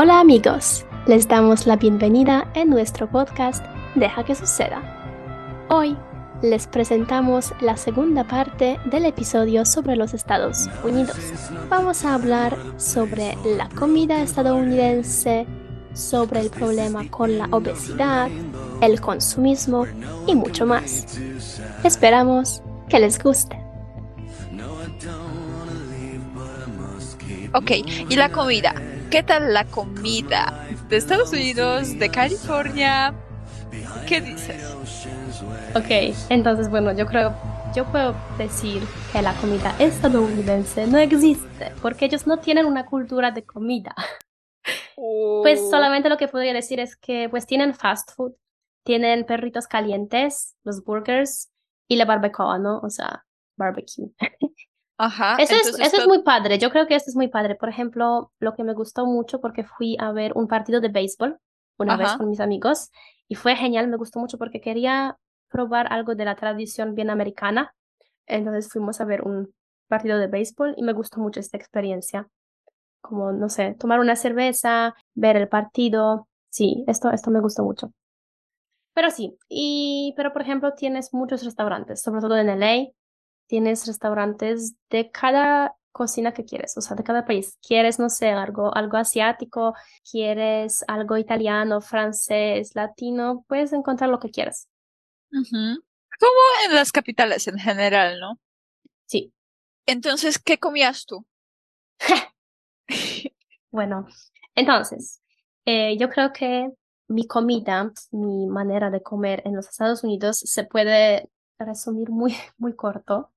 Hola amigos, les damos la bienvenida en nuestro podcast Deja que suceda. Hoy les presentamos la segunda parte del episodio sobre los Estados Unidos. Vamos a hablar sobre la comida estadounidense, sobre el problema con la obesidad, el consumismo y mucho más. Esperamos que les guste. Ok, y la comida. ¿Qué tal la comida de Estados Unidos, de California? ¿Qué dices? Ok, entonces bueno, yo creo, yo puedo decir que la comida estadounidense no existe porque ellos no tienen una cultura de comida. Pues Oh. solamente lo que podría decir es que pues tienen fast food, tienen perritos calientes, los burgers y la barbacoa, ¿no? O sea, barbecue. Ajá. Eso es, eso es muy padre, yo creo que esto es muy padre. Por ejemplo, lo que me gustó mucho porque fui a ver un partido de béisbol una vez con mis amigos y fue genial, me gustó mucho porque quería probar algo de la tradición bien americana. Entonces fuimos a ver un partido de béisbol y me gustó mucho esta experiencia. Como, no sé, tomar una cerveza, ver el partido. Sí, esto, esto me gustó mucho. Pero sí, y, pero por ejemplo, tienes muchos restaurantes, sobre todo en LA, tienes restaurantes de cada cocina que quieres, o sea, de cada país. Quieres, no sé, algo, algo asiático, quieres algo italiano, francés, latino, puedes encontrar lo que quieras. Como en las capitales en general, ¿no? Sí, Entonces, ¿qué comías tú? bueno, entonces, eh, yo creo que mi comida, mi manera de comer en los Estados Unidos se puede resumir muy, muy corto,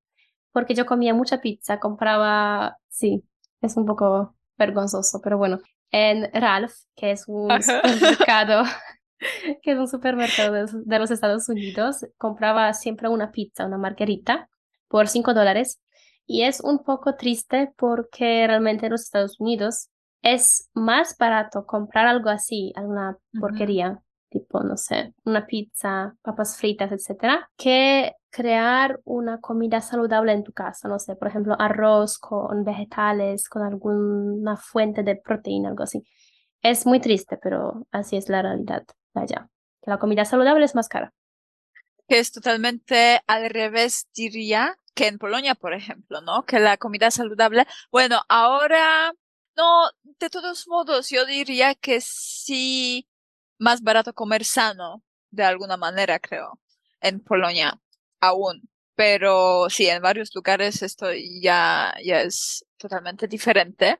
porque yo comía mucha pizza, compraba, sí, es un poco vergonzoso, pero bueno, en Ralph, que es un Ajá. supermercado, que es un supermercado de, los- de los Estados Unidos, compraba siempre una pizza, una margarita, por 5 dólares. Y es un poco triste porque realmente en los Estados Unidos es más barato comprar algo así, alguna porquería, tipo, no sé, una pizza, papas fritas, etcétera, que crear una comida saludable en tu casa, no sé, por ejemplo, arroz con vegetales, con alguna fuente de proteína, algo así. Es muy triste, pero así es la realidad allá. Que la comida saludable es más cara. Que es totalmente al revés, diría, que en Polonia, por ejemplo, ¿no? Que la comida saludable, bueno, ahora, no, de todos modos, yo diría que sí, más barato comer sano, de alguna manera, creo, en Polonia, aún. Pero sí, en varios lugares esto ya, ya es totalmente diferente.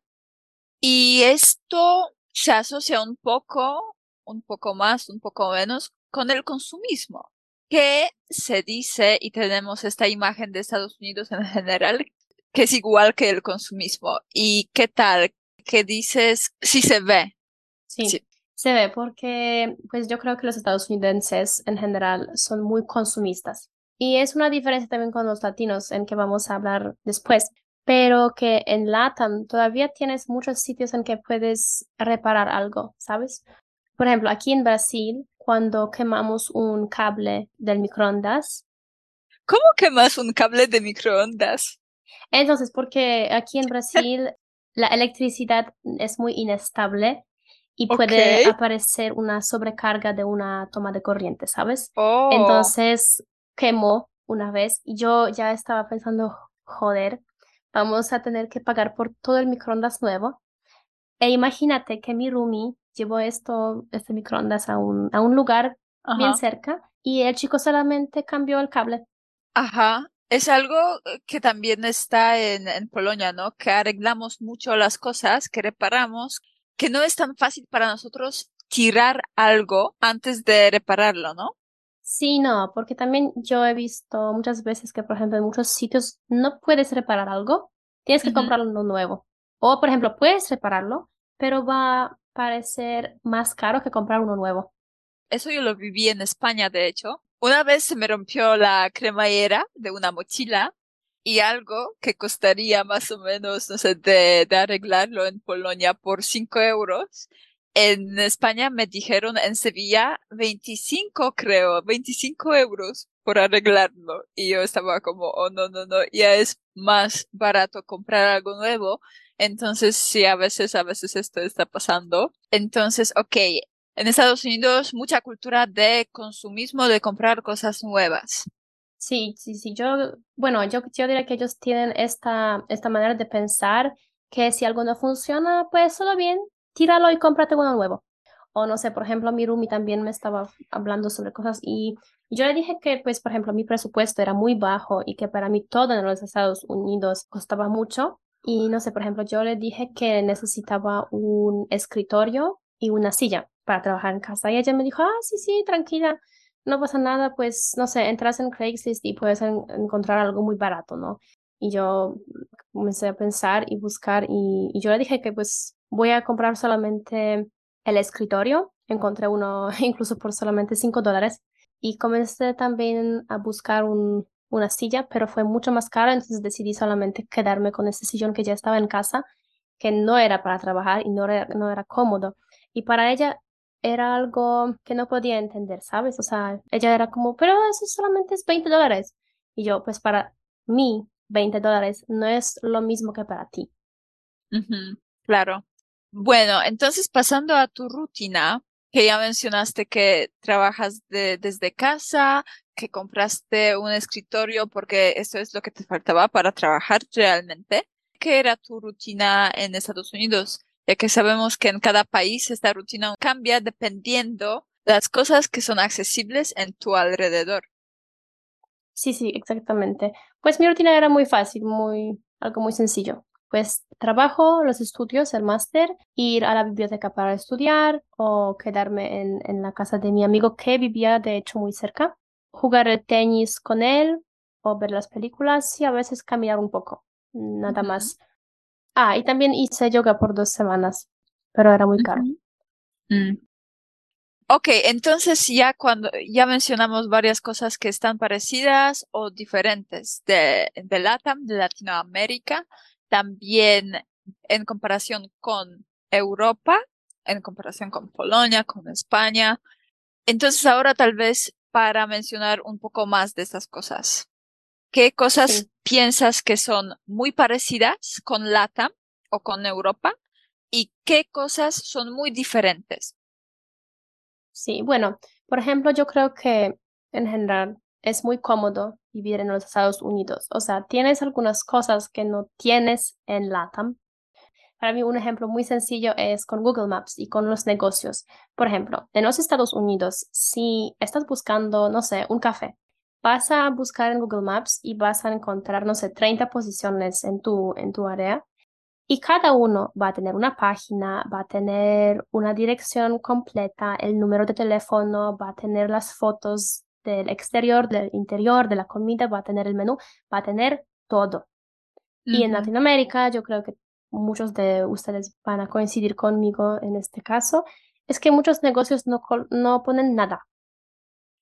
Y esto se asocia un poco, un poco más, un poco menos, con el consumismo, que se dice, y tenemos esta imagen de Estados Unidos en general, que es igual que el consumismo. ¿Y qué tal? ¿Qué dices? Sí se ve. Sí, Sí. se ve porque pues yo creo que los estadounidenses en general son muy consumistas. Y es una diferencia también con los latinos en que vamos a hablar después, pero que en LATAM todavía tienes muchos sitios en que puedes reparar algo, ¿sabes? Por ejemplo, aquí en Brasil, cuando quemamos un cable del microondas, ¿Cómo quemas un cable de microondas? entonces porque aquí en Brasil la electricidad es muy inestable y puede aparecer una sobrecarga de una toma de corriente, ¿sabes? Oh. Entonces quemó una vez y yo ya estaba pensando, joder, vamos a tener que pagar por todo el microondas nuevo. E imagínate que mi roomie llevó esto, este microondas a un, a un lugar bien cerca y el chico solamente cambió el cable. Ajá. Es algo eh, que también está en, en Polonia, ¿no? Que arreglamos mucho las cosas, que reparamos, que no es tan fácil para nosotros tirar algo antes de repararlo, ¿no? Sí, no, porque también yo he visto muchas veces que, por ejemplo, en muchos sitios no puedes reparar algo, tienes que comprar uno nuevo. O, por ejemplo, puedes repararlo, pero va a parecer más caro que comprar uno nuevo. Eso yo lo viví en España, de hecho. Una vez se me rompió la cremallera de una mochila y algo que costaría más o menos, no sé, de, de arreglarlo en Polonia por 5 euros. En España me dijeron en Sevilla 25, creo, 25 euros por arreglarlo. Y yo estaba como, oh, no, no, no, ya es más barato comprar algo nuevo. Entonces, sí, a veces, a veces esto está pasando. Entonces, ok, en Estados Unidos mucha cultura de consumismo, de comprar cosas nuevas. Sí, sí, sí. Yo, bueno, yo, yo diría que ellos tienen esta, esta manera de pensar que si algo no funciona, pues solo bien, tíralo y cómprate uno nuevo. O no sé, por ejemplo, mi Rumi también me estaba hablando sobre cosas y yo le dije que, pues, por ejemplo, mi presupuesto era muy bajo y que para mí todo en los Estados Unidos costaba mucho. Y no sé, por ejemplo, yo le dije que necesitaba un escritorio y una silla para trabajar en casa. Y ella me dijo, ah, sí, sí, tranquila no pasa nada, pues, no sé, entras en Craigslist y puedes encontrar algo muy barato, ¿no? Y yo comencé a pensar y buscar y, yo le dije que pues voy a comprar solamente el escritorio. Encontré uno incluso por solamente 5 dólares. Y comencé también a buscar un, una silla, pero fue mucho más caro, entonces decidí solamente quedarme con ese sillón que ya estaba en casa, que no era para trabajar y no era, no era cómodo. Y para ella era algo que no podía entender, ¿sabes? O sea, ella era como, pero eso solamente es 20 dólares. Y yo, pues para mí, 20 dólares no es lo mismo que para ti. claro. Bueno, entonces pasando a tu rutina, que ya mencionaste que trabajas desde casa, que compraste un escritorio porque eso es lo que te faltaba para trabajar realmente. ¿Qué era tu rutina en Estados Unidos? ya que sabemos que en cada país esta rutina cambia dependiendo de las cosas que son accesibles en tu alrededor. Sí, sí, exactamente. Pues mi rutina era muy fácil, muy, algo muy sencillo. Pues trabajo, los estudios, el máster, ir a la biblioteca para estudiar o quedarme en, en la casa de mi amigo que vivía de hecho muy cerca, jugar el tenis con él o ver las películas y a veces caminar un poco. Nada más. Ah, y también hice yoga por dos semanas, pero era muy caro. Mm. Ok, entonces ya cuando ya mencionamos varias cosas que están parecidas o diferentes de, de LATAM, de Latinoamérica, también en comparación con Europa, en comparación con Polonia, con España. Entonces ahora tal vez para mencionar un poco más de estas cosas. ¿Qué cosas piensas que son muy parecidas con LATAM o con Europa? ¿Y qué cosas son muy diferentes? Sí, bueno, por ejemplo, yo creo que en general es muy cómodo vivir en los Estados Unidos. O sea, tienes algunas cosas que no tienes en LATAM. Para mí, un ejemplo muy sencillo es con Google Maps y con los negocios. Por ejemplo, en los Estados Unidos, si estás buscando, no sé, un café, vas a buscar en Google Maps y vas a encontrar, no sé, 30 posiciones en tu, en tu área y cada uno va a tener una página, va a tener una dirección completa, el número de teléfono, va a tener las fotos del exterior, del interior, de la comida, va a tener el menú, va a tener todo. Y en Latinoamérica, yo creo que muchos de ustedes van a coincidir conmigo en este caso, es que muchos negocios no, no ponen nada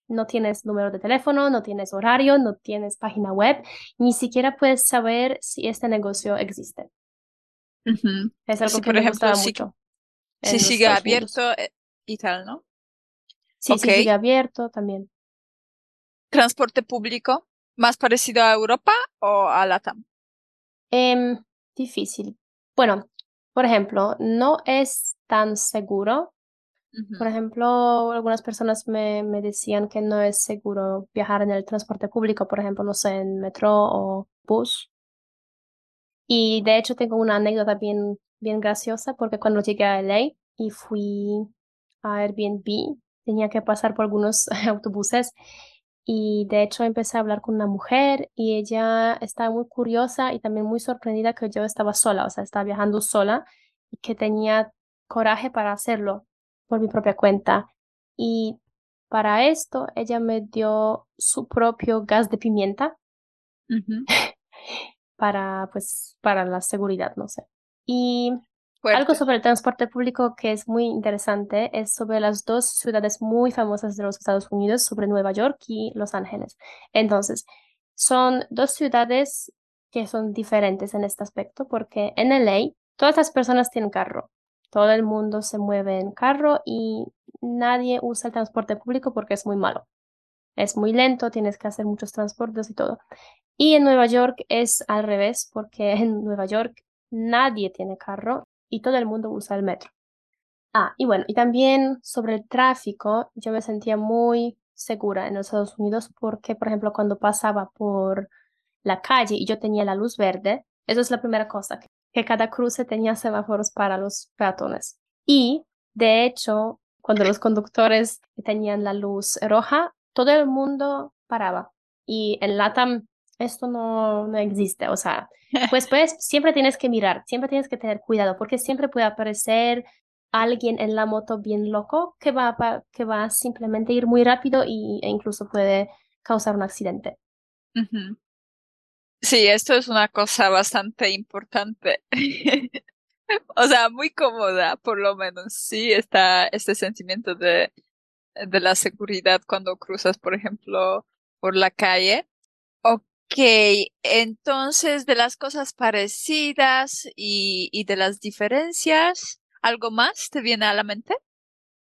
no tienes número de teléfono, no tienes horario, no tienes página web, ni siquiera puedes saber si este negocio existe. Es algo que por me ejemplo, mucho. Si sigue abierto eh, y tal, ¿no? Sí, sí sigue abierto también. ¿Transporte público más parecido a Europa o a Latam? Em, difícil. Bueno, por ejemplo, no es tan seguro por ejemplo, algunas personas me, me decían que no es seguro viajar en el transporte público, por ejemplo, no sé, en metro o bus. Y de hecho tengo una anécdota bien, bien graciosa porque cuando llegué a LA y fui a Airbnb, tenía que pasar por algunos autobuses y de hecho empecé a hablar con una mujer y ella estaba muy curiosa y también muy sorprendida que yo estaba sola, o sea, estaba viajando sola y que tenía coraje para hacerlo por mi propia cuenta. Y para esto ella me dio su propio gas de pimienta para, pues, para la seguridad, no sé. Y algo sobre el transporte público que es muy interesante es sobre las dos ciudades muy famosas de los Estados Unidos, sobre Nueva York y Los Ángeles. Entonces, son dos ciudades que son diferentes en este aspecto porque en LA todas las personas tienen carro, todo el mundo se mueve en carro y nadie usa el transporte público porque es muy malo. es muy lento, tienes que hacer muchos transportes y todo. Y en Nueva York es al revés, porque en Nueva York nadie tiene carro y todo el mundo usa el metro. Ah, y bueno, y también sobre el tráfico, yo me sentía muy segura en los Estados Unidos porque, por ejemplo, cuando pasaba por la calle y yo tenía la luz verde, eso es la primera cosa, que cada cruce tenía semáforos para los peatones. Y, de hecho, cuando los conductores tenían la luz roja, todo el mundo paraba. Y en LATAM esto no, no existe, o sea, pues, pues siempre tienes que mirar, siempre tienes que tener cuidado, porque siempre puede aparecer alguien en la moto bien loco que va, a, que va a simplemente ir muy rápido y, e incluso puede causar un accidente. Sí, esto es una cosa bastante importante. o sea, muy cómoda, por lo menos. Sí, está este sentimiento de, de la seguridad cuando cruzas, por ejemplo, por la calle. Ok, entonces de las cosas parecidas y, y de las diferencias, ¿Algo más te viene a la mente?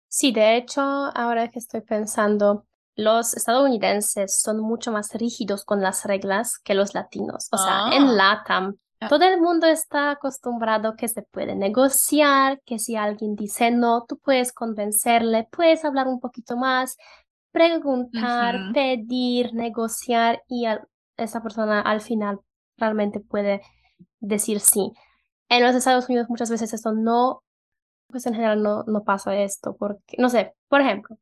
Sí, de hecho, ahora que estoy pensando, los estadounidenses son mucho más rígidos con las reglas que los latinos. O sea, en ah. LATAM, ah. todo el mundo está acostumbrado que se puede negociar, que si alguien dice no, tú puedes convencerle, puedes hablar un poquito más, preguntar, pedir, negociar y esa persona al final realmente puede decir sí. En los Estados Unidos muchas veces esto no pues en general no, no pasa esto, porque, no sé, por ejemplo,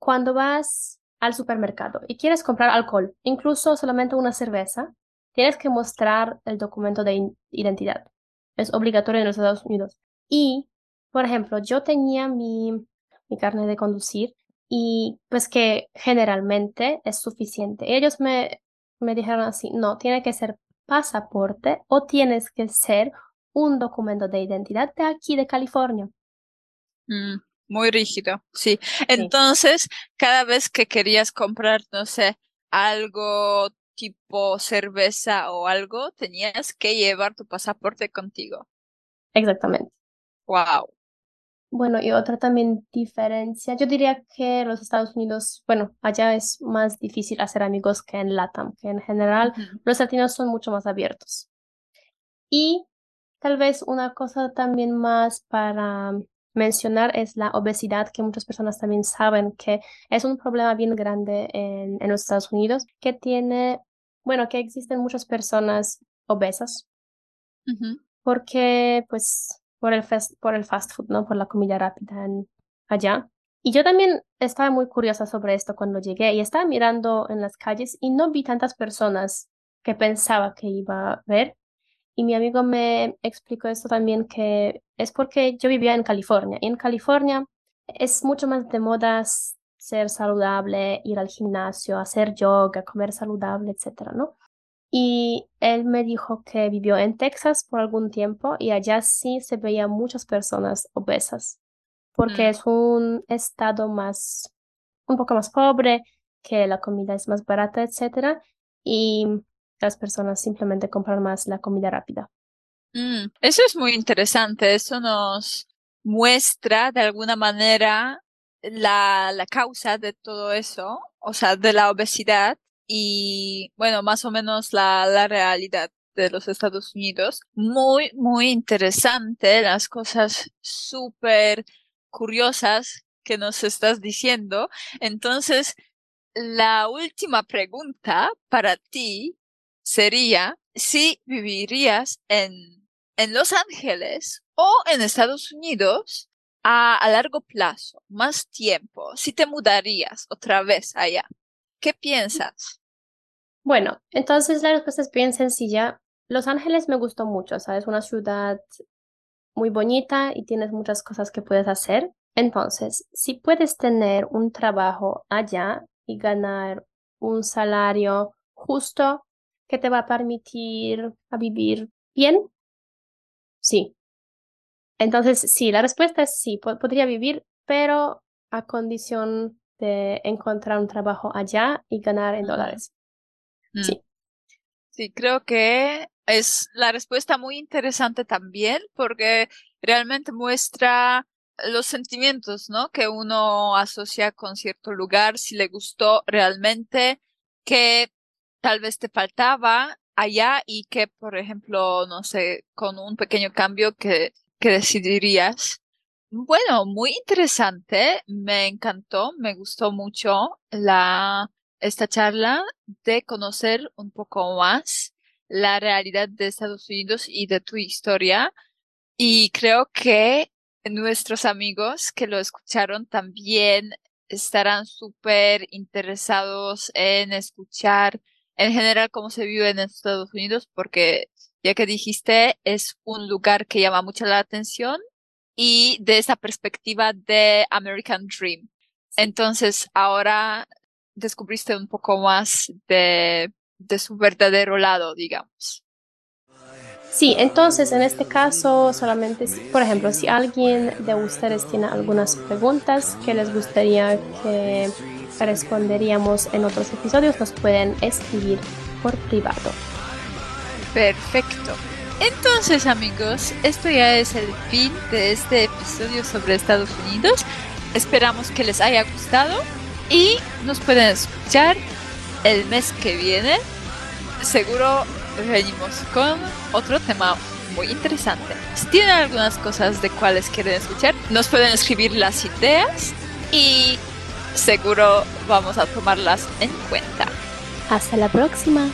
cuando vas al supermercado y quieres comprar alcohol, incluso solamente una cerveza, tienes que mostrar el documento de identidad. Es obligatorio en los Estados Unidos. Y, por ejemplo, yo tenía mi, mi carnet de conducir y pues que generalmente es suficiente. Ellos me, me dijeron así, no, tiene que ser pasaporte o tienes que ser un documento de identidad de aquí de California. Mm, muy rígido, sí. Entonces, cada vez que querías comprar, no sé, algo tipo cerveza o algo, tenías que llevar tu pasaporte contigo. Exactamente. Wow. Bueno, y otra también diferencia, yo diría que los Estados Unidos, bueno, allá es más difícil hacer amigos que en LATAM, que en general los latinos son mucho más abiertos. Y tal vez una cosa también más para mencionar es la obesidad, que muchas personas también saben que es un problema bien grande en, en los Estados Unidos, que tiene, bueno, que existen muchas personas obesas, porque pues por el, fast, por el fast food, ¿no? Por la comida rápida allá. Y yo también estaba muy curiosa sobre esto cuando llegué y estaba mirando en las calles y no vi tantas personas que pensaba que iba a ver. Y mi amigo me explicó esto también que es porque yo vivía en California. Y en California es mucho más de moda ser saludable, ir al gimnasio, hacer yoga, comer saludable, etcétera, ¿no? Y él me dijo que vivió en Texas por algún tiempo y allá sí se veía muchas personas obesas, porque mm. es un estado más, un poco más pobre, que la comida es más barata, etcétera. Y las personas simplemente compran más la comida rápida. Mm, eso es muy interesante. Eso nos muestra de alguna manera la, la causa de todo eso, o sea, de la obesidad y, bueno, más o menos la, la realidad de los Estados Unidos. Muy, muy interesante, las cosas súper curiosas que nos estás diciendo. Entonces, la última pregunta para ti sería si vivirías en, en Los Ángeles o en Estados Unidos a, a largo plazo, más tiempo, si te mudarías otra vez allá. ¿Qué piensas? Bueno, entonces la respuesta es bien sencilla. Los Ángeles me gustó mucho, ¿sabes? Una ciudad muy bonita y tienes muchas cosas que puedes hacer. Entonces, si puedes tener un trabajo allá y ganar un salario justo que te va a permitir a vivir bien? Sí. Entonces, sí, la respuesta es sí, podría vivir, pero a condición de encontrar un trabajo allá y ganar en dólares. Mm. Sí. Sí, creo que es la respuesta muy interesante también porque realmente muestra los sentimientos, ¿no? Que uno asocia con cierto lugar, si le gustó realmente, que tal vez te faltaba allá y que, por ejemplo, no sé, con un pequeño cambio que, que decidirías. Bueno, muy interesante, me encantó, me gustó mucho la, esta charla de conocer un poco más la realidad de Estados Unidos y de tu historia. Y creo que nuestros amigos que lo escucharon también estarán súper interesados en escuchar en general cómo se vive en Estados Unidos, porque ya que dijiste, es un lugar que llama mucho la atención y de esa perspectiva de American Dream. Entonces, ahora descubriste un poco más de, de su verdadero lado, digamos. Sí, entonces en este caso solamente, por ejemplo, si alguien de ustedes tiene algunas preguntas que les gustaría que responderíamos en otros episodios, nos pueden escribir por privado. Perfecto. Entonces amigos, esto ya es el fin de este episodio sobre Estados Unidos. Esperamos que les haya gustado y nos pueden escuchar el mes que viene. Seguro venimos con otro tema muy interesante. Si tienen algunas cosas de cuales quieren escuchar, nos pueden escribir las ideas y seguro vamos a tomarlas en cuenta. Hasta la próxima.